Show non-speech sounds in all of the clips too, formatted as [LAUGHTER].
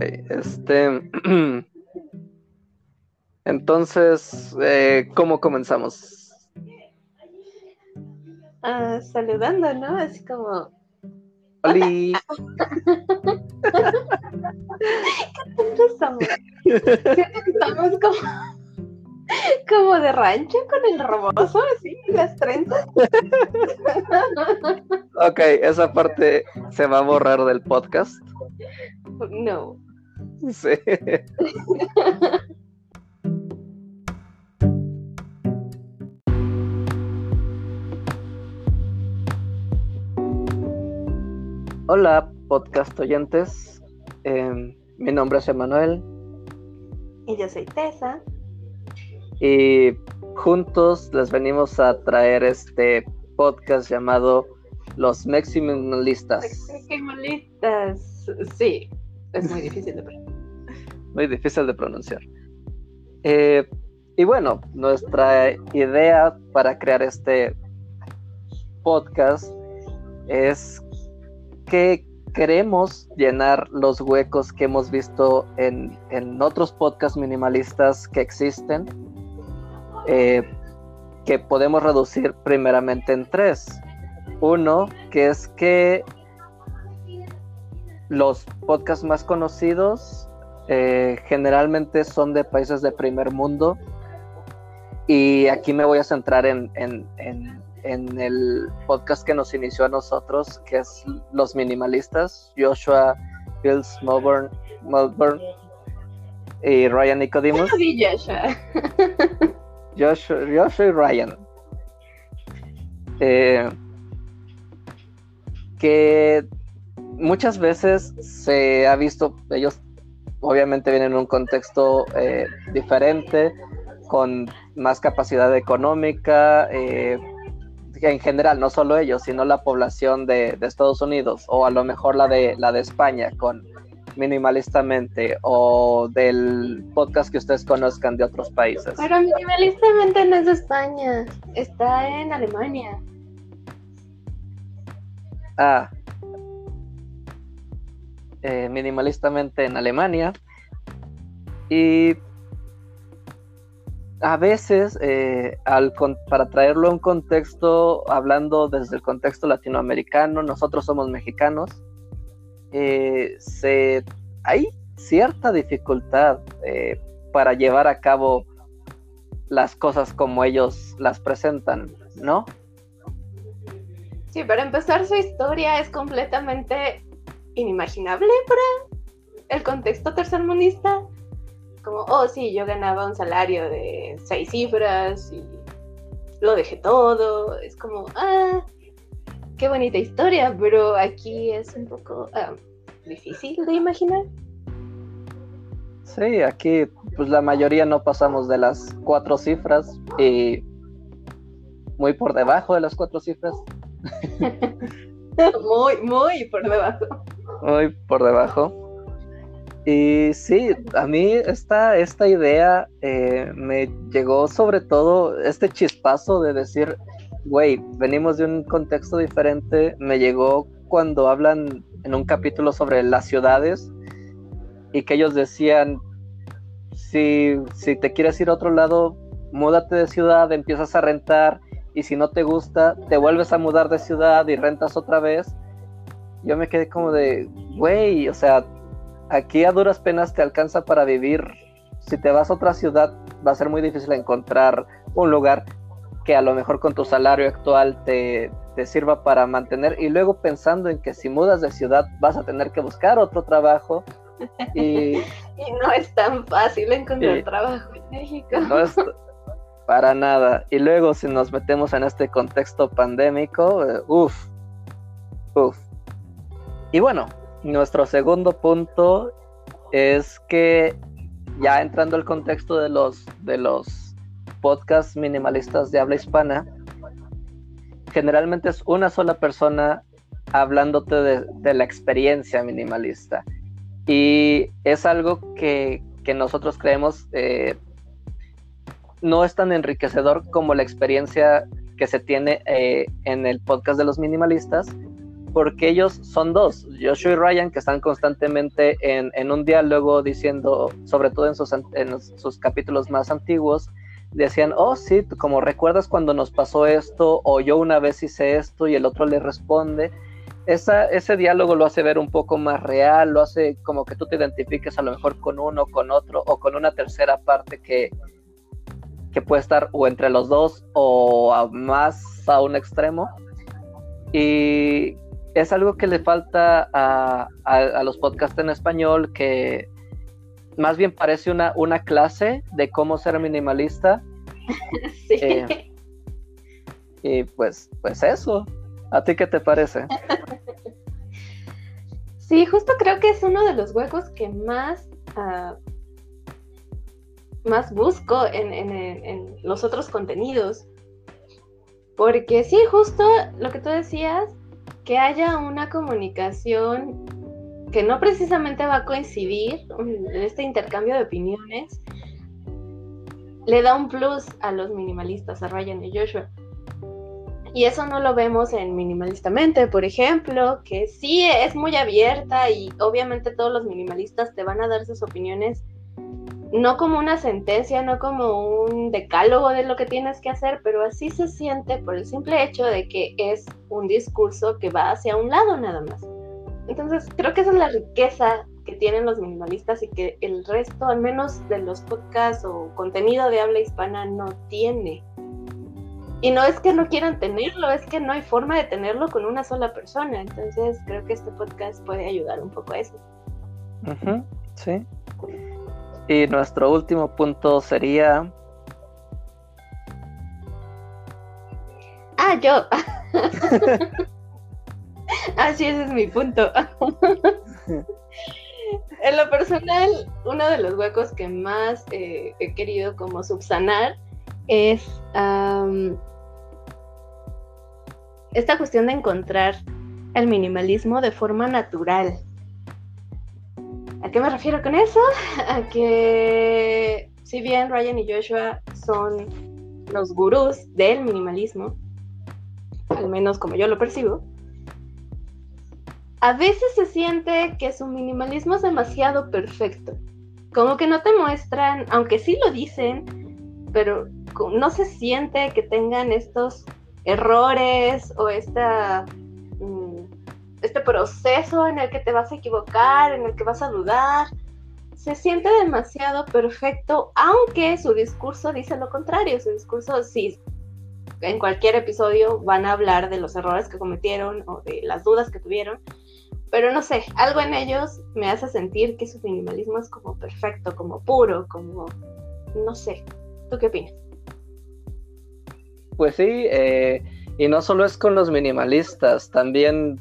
Este. [CLEARS THROAT] Entonces, eh, ¿cómo comenzamos? Ah, saludando, ¿no? Así como. ¡Oli! ¿Qué estamos? Estamos como, como de rancho con el roboso, así, las trenzas. ok, esa parte se va a borrar del podcast. No. [LAUGHS] Sí. Hola, podcast oyentes. Em, mi nombre es Emanuel. Y yo soy Tessa. Y juntos les venimos a traer este podcast llamado Los Maximalistas. Maximalistas, sí. Es muy difícil de pronunciar. Muy difícil de pronunciar. Eh, y bueno, nuestra idea para crear este podcast es que queremos llenar los huecos que hemos visto en, otros podcasts minimalistas que existen, eh, que podemos reducir primeramente en tres. Uno, que es que los podcasts más conocidos eh, generalmente son de países de primer mundo y aquí me voy a centrar en en el podcast que nos inició a nosotros, que es Los Minimalistas, Joshua Hills Melbourne, Melbourne y Ryan Nicodemus. [LAUGHS] Joshua. Joshua, y Ryan. Eh, que muchas veces se ha visto, ellos obviamente vienen en un contexto eh, diferente, con más capacidad económica, eh, en general, no solo ellos, sino la población de, Estados Unidos o a lo mejor la de, la de España con minimalistamente o del podcast que ustedes conozcan de otros países. Pero minimalistamente no es de España, está en Alemania. Ah, eh, minimalistamente en Alemania. Y a veces, eh, para traerlo a un contexto, hablando desde el contexto latinoamericano, nosotros somos mexicanos, eh, hay cierta dificultad para llevar a cabo las cosas como ellos las presentan, ¿no? Sí, para empezar su historia es completamente inimaginable para el contexto tercermundista como, oh sí, yo ganaba un salario de seis cifras y lo dejé todo. Es como, ah, qué bonita historia, pero aquí es un poco ah, difícil de imaginar. Sí, aquí pues la mayoría no pasamos de las cuatro cifras y muy por debajo de las cuatro cifras. [LAUGHS] muy, muy por debajo. Muy por debajo. Y sí, a mí esta, esta idea eh, me llegó sobre todo este chispazo de decir, güey, venimos de un contexto diferente. Me llegó cuando hablan en un capítulo sobre las ciudades y que ellos decían, si, si te quieres ir a otro lado, múdate de ciudad, empiezas a rentar y si no te gusta, te vuelves a mudar de ciudad y rentas otra vez. Yo me quedé como de, güey, o sea, aquí a duras penas te alcanza para vivir. Si te vas a otra ciudad, va a ser muy difícil encontrar un lugar que a lo mejor con tu salario actual te, sirva para mantener. Y luego pensando en que si mudas de ciudad vas a tener que buscar otro trabajo. Y, [LAUGHS] no es tan fácil encontrar trabajo en México. No es [LAUGHS] para nada. Y luego si nos metemos en este contexto pandémico, eh, uff, uff. Y bueno, nuestro segundo punto es que ya entrando al contexto de los, de los podcasts minimalistas de habla hispana, generalmente es una sola persona hablándote de, la experiencia minimalista. Y es algo que, nosotros creemos eh, no es tan enriquecedor como la experiencia que se tiene eh, en el podcast de los minimalistas, porque ellos son dos, Joshua y Ryan, que están constantemente en, un diálogo diciendo, sobre todo en sus, en sus capítulos más antiguos, decían, oh sí, como recuerdas cuando nos pasó esto, o yo una vez hice esto y el otro le responde. Esa, ese diálogo lo hace ver un poco más real, lo hace como que tú te identifiques a lo mejor con uno, con otro, o con una tercera parte que, que puede estar o entre los dos o más a un extremo. Y es algo que le falta a, a, los podcasts en español, que más bien parece una, una clase de cómo ser minimalista. [LAUGHS] Eh, y pues, pues eso. ¿A ti qué te parece? Sí, justo creo que es uno de los huecos que más, ah, más busco en, en, en, los otros contenidos. Porque sí, justo lo que tú decías, que haya una comunicación que no precisamente va a coincidir en este intercambio de opiniones, le da un plus a los minimalistas, a Ryan y Joshua. Y eso no lo vemos en Minimalistamente, por ejemplo, que sí es muy abierta y obviamente todos los minimalistas te van a dar sus opiniones no como una sentencia, no como un decálogo de lo que tienes que hacer, pero así se siente por el simple hecho de que es un discurso que va hacia un lado nada más. Entonces, creo que esa es la riqueza que tienen los minimalistas y que el resto, al menos de los podcasts o contenido de habla hispana, no tiene. Y no es que no quieran tenerlo, es que no hay forma de tenerlo con una sola persona. Entonces, creo que este podcast puede ayudar un poco a eso. sí. Y nuestro último punto sería... Ah, yo. [LAUGHS] Así ese es mi punto. [LAUGHS] en lo personal, uno de los huecos que más eh, he querido como subsanar es esta cuestión de encontrar el minimalismo de forma natural. ¿A qué me refiero con eso? [LAUGHS] A que si bien Ryan y Joshua son los gurús del minimalismo, al menos como yo lo percibo, a veces se siente que su minimalismo es demasiado perfecto. Como que no te muestran, aunque sí lo dicen, pero no se siente que tengan estos errores o esta este proceso en el que te vas a equivocar, en el que vas a dudar. Se siente demasiado perfecto, aunque su discurso dice lo contrario. Su discurso sí, en cualquier episodio van a hablar de los errores que cometieron o de las dudas que tuvieron. Pero no sé, algo en ellos me hace sentir que su minimalismo es como perfecto, como puro, como... no sé. ¿Tú qué opinas? Pues sí, eh, y no solo es con los minimalistas, también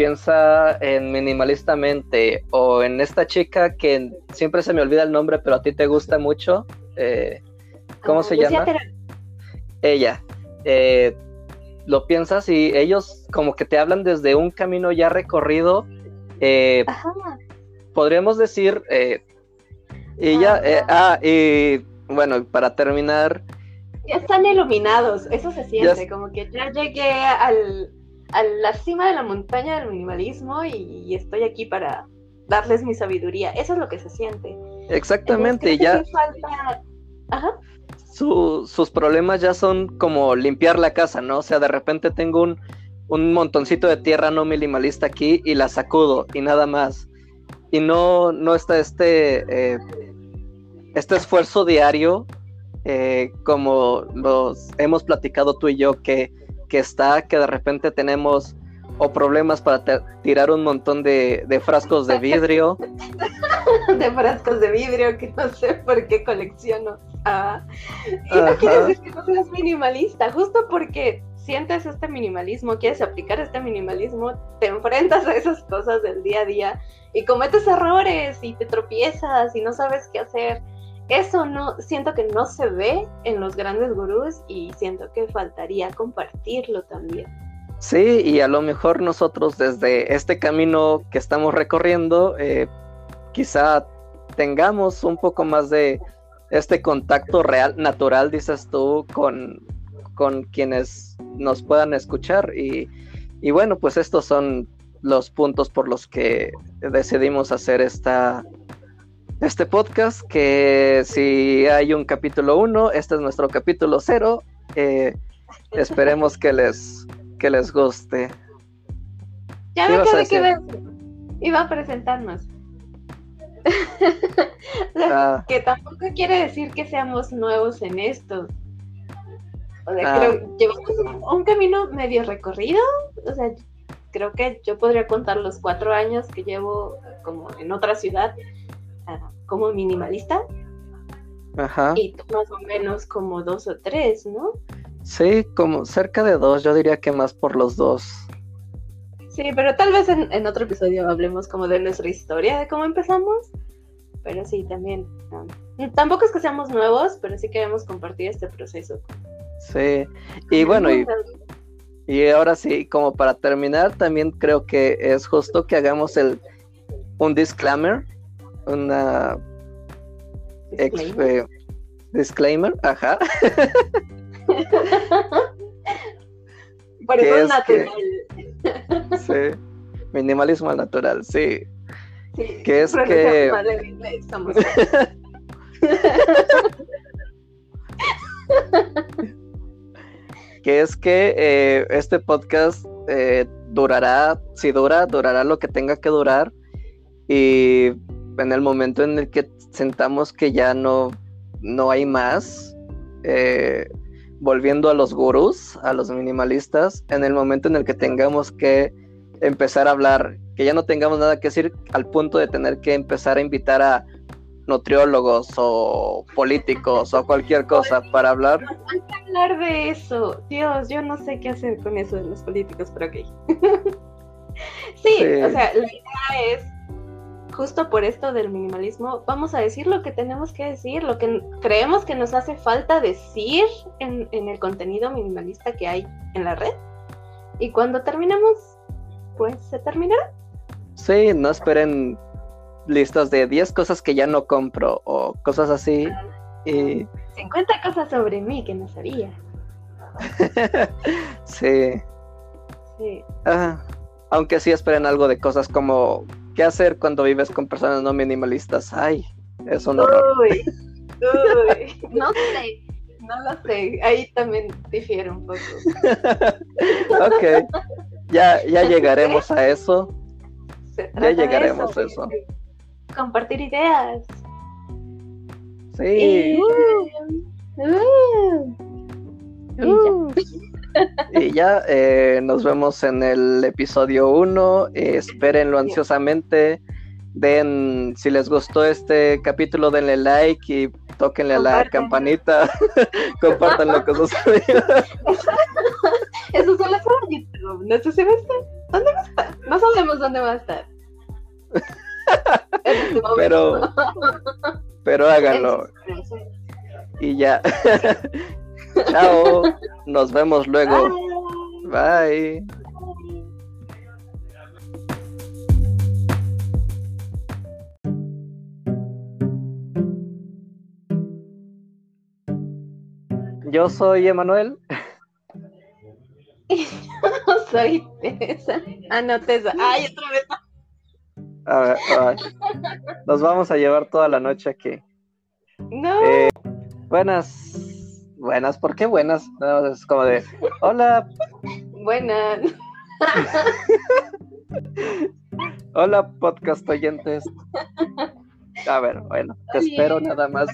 piensa en minimalistamente o en esta chica que siempre se me olvida el nombre, pero a ti te gusta mucho. Eh, ¿Cómo ah, se llama? Ella. Eh, lo piensas y ellos como que te hablan desde un camino ya recorrido. Eh, podríamos decir, ella, ah, y bueno, para terminar. Ya están iluminados, eso se siente, como que ya llegué al, a la cima de la montaña del minimalismo y, estoy aquí para darles mi sabiduría. Eso es lo que se siente. Exactamente, ya. sus problemas ya son como limpiar la casa, ¿no? O sea, de repente tengo un, un montoncito de tierra no minimalista aquí y la sacudo y nada más. Y no, no está este, eh, este esfuerzo diario eh, como los hemos platicado tú y yo, que que está, que de repente tenemos o problemas para tirar un montón de, frascos de vidrio. [LAUGHS] de frascos de vidrio que no sé por qué colecciono. Ah. Y no quiere decir que no seas minimalista, justo porque sientes este minimalismo, quieres aplicar este minimalismo, te enfrentas a esas cosas del día a día y cometes errores y te tropiezas y no sabes qué hacer eso no, siento que no se ve en los grandes gurús y siento que faltaría compartirlo también. Sí, y a lo mejor nosotros desde este camino que estamos recorriendo, eh, quizá tengamos un poco más de este contacto real, natural, dices tú, con, con quienes nos puedan escuchar y Y bueno, pues estos son los puntos por los que decidimos hacer esta, este podcast, que si hay un capítulo 1, este es nuestro capítulo 0. Eh, esperemos que les, que les guste. Ya me quedé que iba a presentarnos. [LAUGHS] Ah. Que tampoco quiere decir que seamos nuevos en esto. O sea, ah. creo llevamos un, camino medio recorrido. O sea, creo que yo podría contar los cuatro años que llevo como en otra ciudad como minimalista. Ajá. Y más o menos como dos o tres, ¿no? Sí, como cerca de dos, yo diría que más por los dos. Sí, pero tal vez en, otro episodio hablemos como de nuestra historia, de cómo empezamos. Pero sí, también. tampoco es que seamos nuevos, pero sí queremos compartir este proceso. Sí, y bueno, y, y ahora sí, como para terminar, también creo que es justo que hagamos el un disclaimer, una disclaimer, disclaimer ajá. [LAUGHS] Por eso es natural. sí, minimalismo natural, sí. sí que es que... [LAUGHS] que es que eh, este podcast eh, durará, si dura, durará lo que tenga que durar. Y en el momento en el que sentamos que ya no, no hay más, eh, volviendo a los gurús, a los minimalistas, en el momento en el que tengamos que empezar a hablar, que ya no tengamos nada que decir al punto de tener que empezar a invitar a nutriólogos o políticos o cualquier cosa para hablar. Hay que hablar de eso. Dios, yo no sé qué hacer con eso de los políticos, pero ok. [LAUGHS] sí, o sea, la idea es justo por esto del minimalismo, vamos a decir lo que tenemos que decir, lo que creemos que nos hace falta decir en, el contenido minimalista que hay en la red. Y cuando terminemos, pues se terminará. Sí, no esperen listas de 10 cosas que ya no compro o cosas así. Y... 50 cosas sobre mí que no sabía. [LAUGHS] sí. Sí. aunque sí esperen algo de cosas como ¿Qué hacer cuando vives con personas no minimalistas? Ay, es un horror. Uy, uy, [LAUGHS] no sé, no lo sé. Ahí también difiere un poco. [LAUGHS] ok, ya, ya llegaremos a eso. Ya llegaremos a eso. Compartir ideas. Sí. Uh, uh, y ya eh, nos vemos en el episodio 1. espérenlo ansiosamente. Den, si les gustó este capítulo, denle like y tóquenle a la campanita. Compártanlo con sus amigos. Eso solo es YouTube. No sé si va a estar. ¿Dónde va a estar? No sabemos dónde va a estar. Este pero, pero háganlo. Y ya. [LAUGHS] Chao. Nos vemos luego. Bye. Yo soy Emanuel. Yo [LAUGHS] soy Tessa. Ah, no, Tessa. Ay, otra vez. A ver, a ver. Nos vamos a llevar toda la noche aquí. No. Eh, buenas Buenas, ¿por qué buenas? es como de, hola. Buenas. [LAUGHS] hola, podcast oyentes. A ver, bueno, te espero nada más.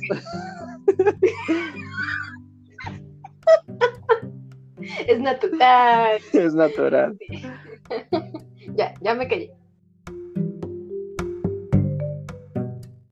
es natural. [LAUGHS] Es natural. [LAUGHS] ya, ya me callé.